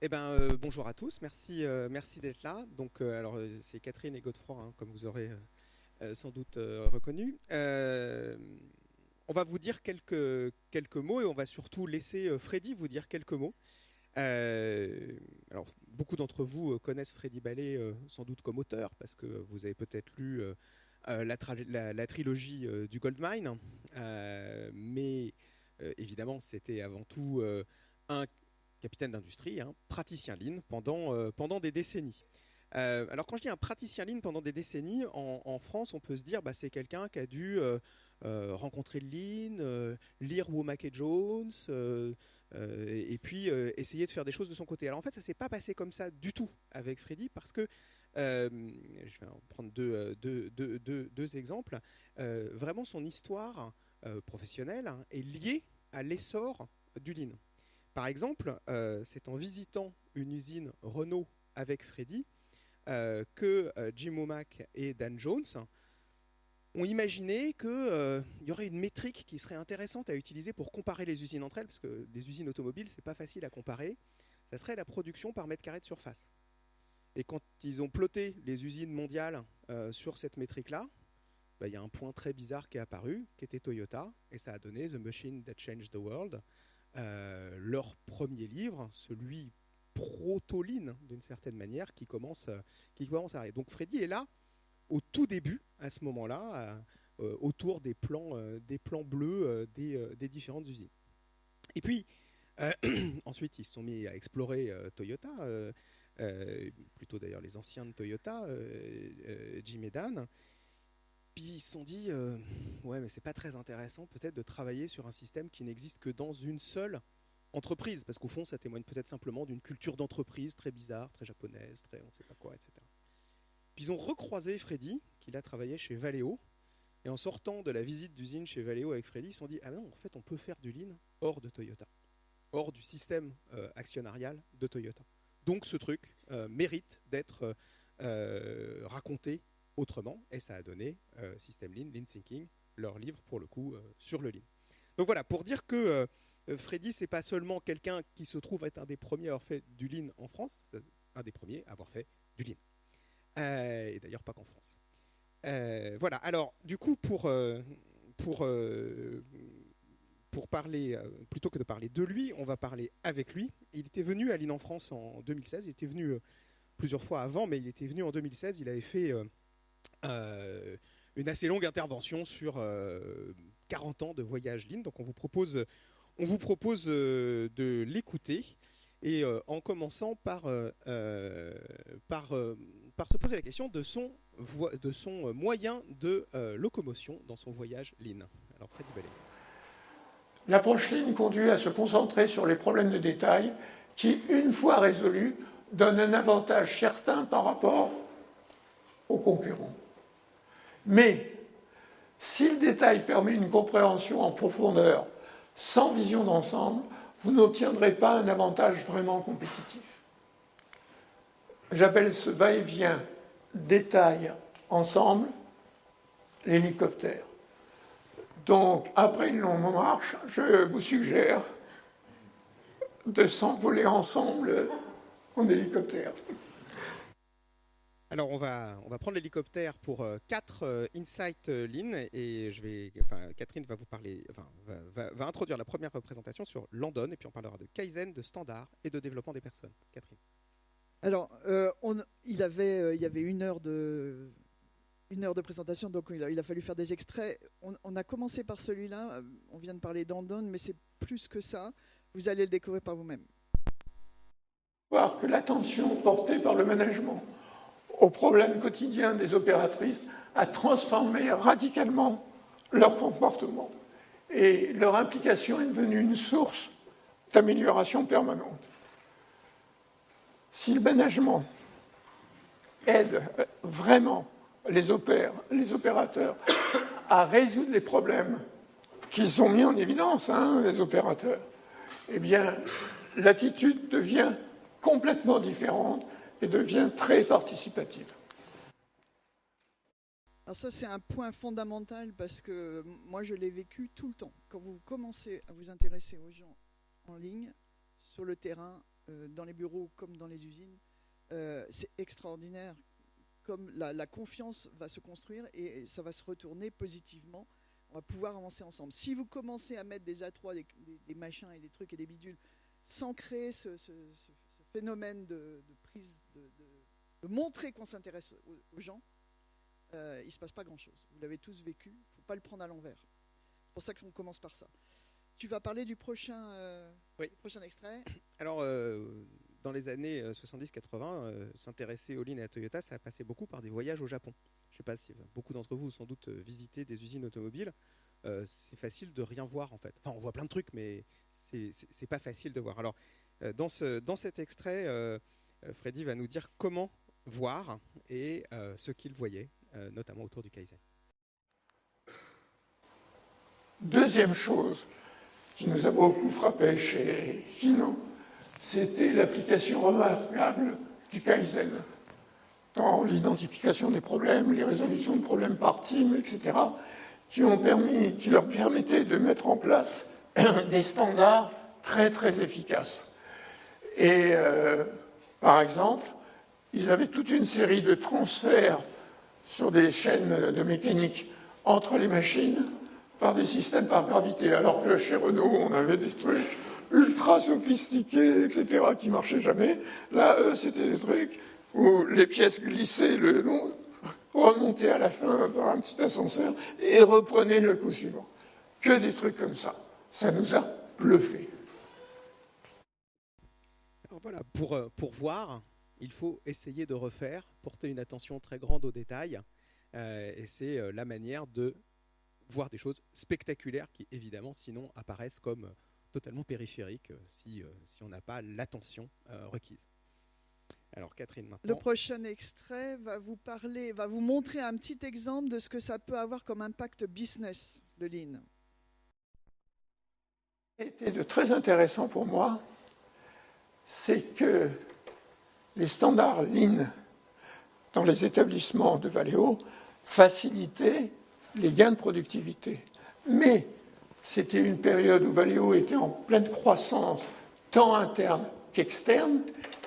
Eh ben, euh, bonjour à tous, merci, euh, merci d'être là. Donc, euh, alors, c'est Catherine et Godefroy, hein, comme vous aurez sans doute reconnu. On va vous dire quelques, quelques mots et on va surtout laisser Freddy vous dire quelques mots. Alors, beaucoup d'entre vous connaissent Freddy Ballet sans doute comme auteur, parce que vous avez peut-être lu la, trilogie du Goldmine. Mais évidemment, c'était avant tout un capitaine d'industrie, un praticien Lean pendant, euh, pendant des décennies. Euh, alors quand je dis un praticien Lean pendant des décennies, en, France, on peut se dire bah, c'est quelqu'un qui a dû euh, rencontrer le Lean, lire Womack et Jones, et puis essayer de faire des choses de son côté. Alors en fait, ça s'est pas passé comme ça du tout avec Freddy, parce que je vais en prendre deux, deux- deux- deux- exemples. Vraiment, son histoire professionnelle hein, est liée à l'essor du Lean. Par exemple, euh, c'est en visitant une usine Renault avec Freddy euh, que euh, Jim Womack et Dan Jones ont imaginé qu'il y aurait une métrique qui serait intéressante à utiliser pour comparer les usines entre elles, parce que les usines automobiles, c'est pas facile à comparer. Ça serait la production par mètre carré de surface. Et quand ils ont ploté les usines mondiales sur cette métrique-là, bah, il y a un point très bizarre qui est apparu, qui était Toyota, et ça a donné The Machine That Changed the World, euh, leur premier livre, celui proto-lean d'une certaine manière, qui commence, euh, qui commence à arriver. Donc Freddy est là au tout début, à ce moment-là, euh, autour des plans, des plans bleus des, des différentes usines. Et puis, ensuite, ils se sont mis à explorer Toyota, plutôt d'ailleurs les anciens de Toyota, Jim et Dan. Puis ils se sont dit, euh, ouais, mais c'est pas très intéressant peut-être de travailler sur un système qui n'existe que dans une seule entreprise, parce qu'au fond, ça témoigne peut-être simplement d'une culture d'entreprise très bizarre, très japonaise, très on ne sait pas quoi, etc. Puis ils ont recroisé Freddy, qui a travaillé chez Valeo, et en sortant de la visite d'usine chez Valeo avec Freddy, ils se sont dit, ah non, en fait, on peut faire du lean hors de Toyota, hors du système euh, actionnarial de Toyota. Donc ce truc euh, mérite d'être raconté autrement, et ça a donné euh, System Lean, Lean Thinking, leur livre pour le coup euh, sur le lean. Donc voilà, pour dire que euh, Freddy, c'est pas seulement quelqu'un qui se trouve être un des premiers à avoir fait du lean en France, un des premiers à avoir fait du lean. Et d'ailleurs pas qu'en France. Voilà, alors du coup, pour, pour, pour parler, plutôt que de parler de lui, on va parler avec lui. Il était venu à Lean en France en 2016, il était venu plusieurs fois avant, mais il était venu en 2016, il avait fait une assez longue intervention sur euh, 40 ans de voyage Lean, donc on vous propose, euh, de l'écouter. Et euh, en commençant par, euh, euh, euh, se poser la question de son, euh, moyen de euh, locomotion dans son voyage Lean. Alors Freddy Ballet. L'approche Lean conduit à se concentrer sur les problèmes de détail qui, une fois résolus, donnent un avantage certain par rapport aux concurrents. Mais si le détail permet une compréhension en profondeur sans vision d'ensemble, vous n'obtiendrez pas un avantage vraiment compétitif. J'appelle ce va-et-vient détail ensemble l'hélicoptère. Donc, après une longue marche, je vous suggère de s'envoler ensemble en hélicoptère. Alors on va, on va prendre l'hélicoptère pour 4 Insight euh, Lean et je vais, enfin, Catherine va vous parler, enfin, va, va- va introduire la première représentation sur Landon et puis on parlera de Kaizen, de standard et de développement des personnes. Catherine. Alors, euh, on- il, avait, euh, il y avait une heure de, une heure de présentation, donc il a, il a fallu faire des extraits. On, on a commencé par celui-là, euh, on vient de parler d'Andon, mais c'est plus que ça. Vous allez le découvrir par vous-même. Voir que l'attention portée par le management aux problèmes quotidiens des opératrices a transformé radicalement leur comportement. Et leur implication est devenue une source d'amélioration permanente. Si le management aide euh, vraiment les, opères- les opérateurs à résoudre les problèmes qu'ils ont mis en évidence, hein, les opérateurs, eh bien, l'attitude devient complètement différente et devient très participative. Alors ça, c'est un point fondamental parce que moi, je l'ai vécu tout le temps. Quand vous commencez à vous intéresser aux gens en ligne, sur le terrain, dans les bureaux comme dans les usines. c'est extraordinaire comme la, confiance va se construire et, ça va se retourner positivement. On va pouvoir avancer ensemble. Si vous commencez à mettre des A3, des, machins et des trucs et des bidules, sans créer ce, phénomène de, prise, de, montrer qu'on s'intéresse aux, gens, il ne se passe pas grand-chose. Vous l'avez tous vécu, il ne faut pas le prendre à l'envers. C'est pour ça qu'on commence par ça. Tu vas parler du prochain, euh, prochain extrait Alors, euh, dans les années 70-80, euh, s'intéresser aux lignes et à Toyota, ça a passé beaucoup par des voyages au Japon. Je ne sais pas si beaucoup d'entre vous ont sans doute visité des usines automobiles. c'est facile de rien voir en fait. Enfin, on voit plein de trucs, mais c'est pas facile de voir. Alors, dans, ce, dans cet extrait, Freddy va nous dire comment voir et ce qu'il voyait, notamment autour du Kaizen. Deuxième chose qui nous a beaucoup frappé chez Hino, c'était l'application remarquable du Kaizen dans l'identification des problèmes, les résolutions de problèmes par team, etc., qui, qui leur permettaient de mettre en place des standards très très efficaces. Et euh, par exemple, ils avaient toute une série de transferts sur des chaînes de mécanique entre les machines par des systèmes par gravité, alors que chez Renault, on avait des trucs ultra sophistiqués, etc., qui marchaient jamais. Là, eux, c'était des trucs où les pièces glissaient le long, remontaient à la fin par un petit ascenseur et reprenaient le coup suivant. Que des trucs comme ça. Ça nous a bluffé. Voilà, pour, euh, pour voir, il faut essayer de refaire, porter une attention très grande aux détails. Euh, et c'est euh, la manière de voir des choses spectaculaires qui, évidemment, sinon apparaissent comme euh, totalement périphériques si, si on n'a pas l'attention requise. Alors Catherine, maintenant. Le prochain extrait va vous parler, va vous montrer un petit exemple de ce que ça peut avoir comme impact business de Lean. Ce qui était de très intéressant pour moi, c'est que les standards Lean dans les établissements de Valeo facilitaient les gains de productivité. Mais c'était une période où Valeo était en pleine croissance, tant interne qu'externe,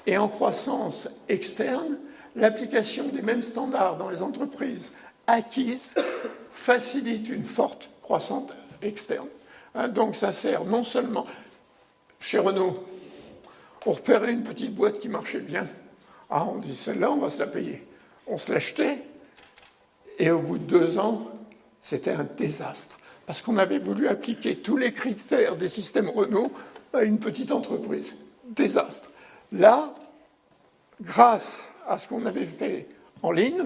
et en croissance externe, l'application des mêmes standards dans les entreprises acquises facilite une forte croissance externe. Hein, donc ça sert non seulement chez Renault, on repérait une petite boîte qui marchait bien. Ah, on dit celle-là, on va se la payer. On se l'achetait, et au bout de deux ans, c'était un désastre, parce qu'on avait voulu appliquer tous les critères des systèmes Renault à une petite entreprise. Désastre. Là, grâce à ce qu'on avait fait en ligne,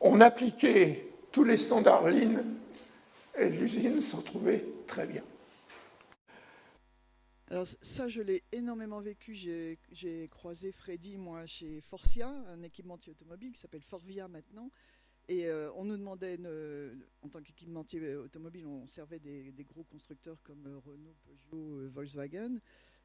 on appliquait tous les standards ligne et l'usine s'en trouvait très bien. Alors ça, je l'ai énormément vécu. J'ai croisé Freddy, moi, chez Forcia, un équipementier automobile qui s'appelle Forvia maintenant. Et euh, on nous demandait, en tant qu'équipementier automobile, on servait des, gros constructeurs comme euh, Renault, Peugeot, euh, Volkswagen.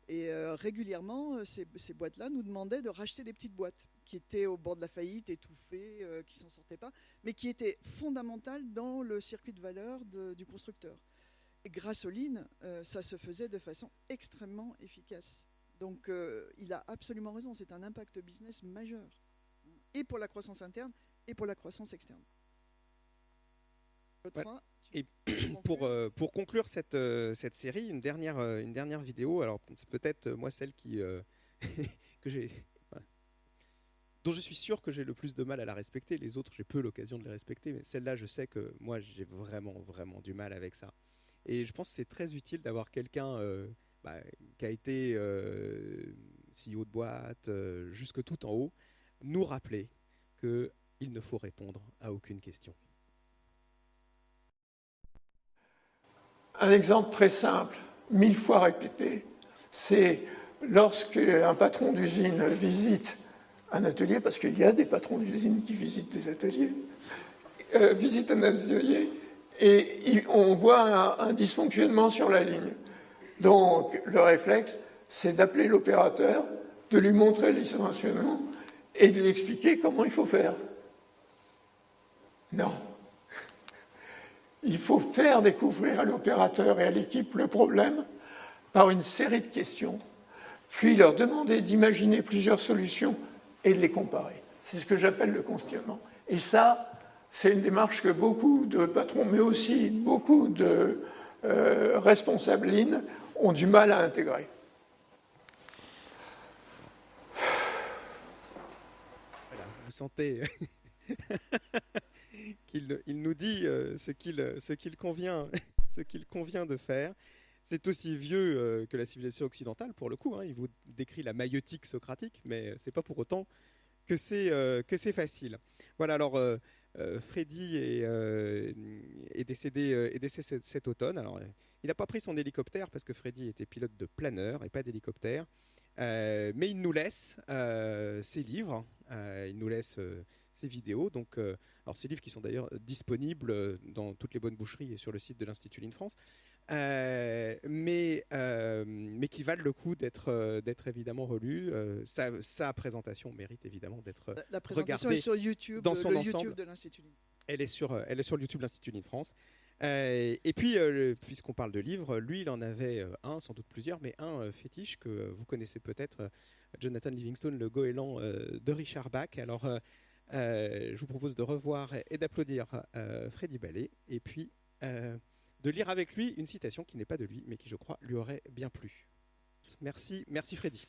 Et régulièrement, ces, boîtes-là nous demandaient de racheter des petites boîtes qui étaient au bord de la faillite, étouffées, qui s'en sortaient pas, mais qui étaient fondamentales dans le circuit de valeur du constructeur. Grâce au Lean, ça se faisait de façon extrêmement efficace. Donc il a absolument raison, c'est un impact business majeur. Et pour la croissance interne, et pour la croissance externe. et pour, euh, pour conclure cette, euh, cette série, une dernière, euh, une dernière vidéo, alors c'est peut-être moi celle qui, que j'ai, dont je suis sûr que j'ai le plus de mal à la respecter. Les autres, j'ai peu l'occasion de les respecter, mais celle-là, je sais que moi, j'ai vraiment, vraiment du mal avec ça. Et je pense que c'est très utile d'avoir quelqu'un bah, qui a été CEO de boîte, jusque tout en haut, nous rappeler que il ne faut répondre à aucune question. Un exemple très simple, mille fois répété, c'est lorsque un patron d'usine visite un atelier, parce qu'il y a des patrons d'usine qui visitent des ateliers, euh, visite un atelier et on voit un, dysfonctionnement sur la ligne. Donc le réflexe, c'est d'appeler l'opérateur, de lui montrer les dysfonctionnements et de lui expliquer comment il faut faire. Non. Il faut faire découvrir à l'opérateur et à l'équipe le problème par une série de questions puis leur demander d'imaginer plusieurs solutions et de les comparer. C'est ce que j'appelle le questionnement. Et ça, c'est une démarche que beaucoup de patrons, mais aussi beaucoup de euh, responsables ont du mal à intégrer. vous sentez qu'il il nous dit euh, ce qu'il convient, de faire. C'est aussi vieux euh, que la civilisation occidentale, pour le coup. Hein. Il vous décrit la maïotique socratique, mais c'est pas pour autant que c'est euh, facile. Voilà, alors Freddy est, décédé, est décédé cet, automne. Alors, il n'a pas pris son hélicoptère parce que Freddy était pilote de planeur et pas d'hélicoptère. mais il nous laisse ses livres, il nous laisse ses vidéos. Donc, euh, alors ces livres qui sont d'ailleurs disponibles euh, dans toutes les bonnes boucheries et sur le site de l'Institut Ligne France, euh, mais, mais qui valent le coup d'être d'être évidemment relus. Sa, présentation mérite évidemment d'être la, présentation est sur YouTube, dans son le ensemble. YouTube de l'Institut Ligne. Elle est sur elle est sur YouTube de l'Institut Ligne France. et puis, puisqu'on parle de livres, lui, il en avait un, sans doute plusieurs, mais un fétiche que vous connaissez peut-être, Jonathan Livingstone, le goéland de Richard Bach. Alors, je vous propose de revoir et d'applaudir euh, Freddy Ballet et puis euh, de lire avec lui une citation qui n'est pas de lui mais qui je crois lui aurait bien plu. Merci, merci Freddy.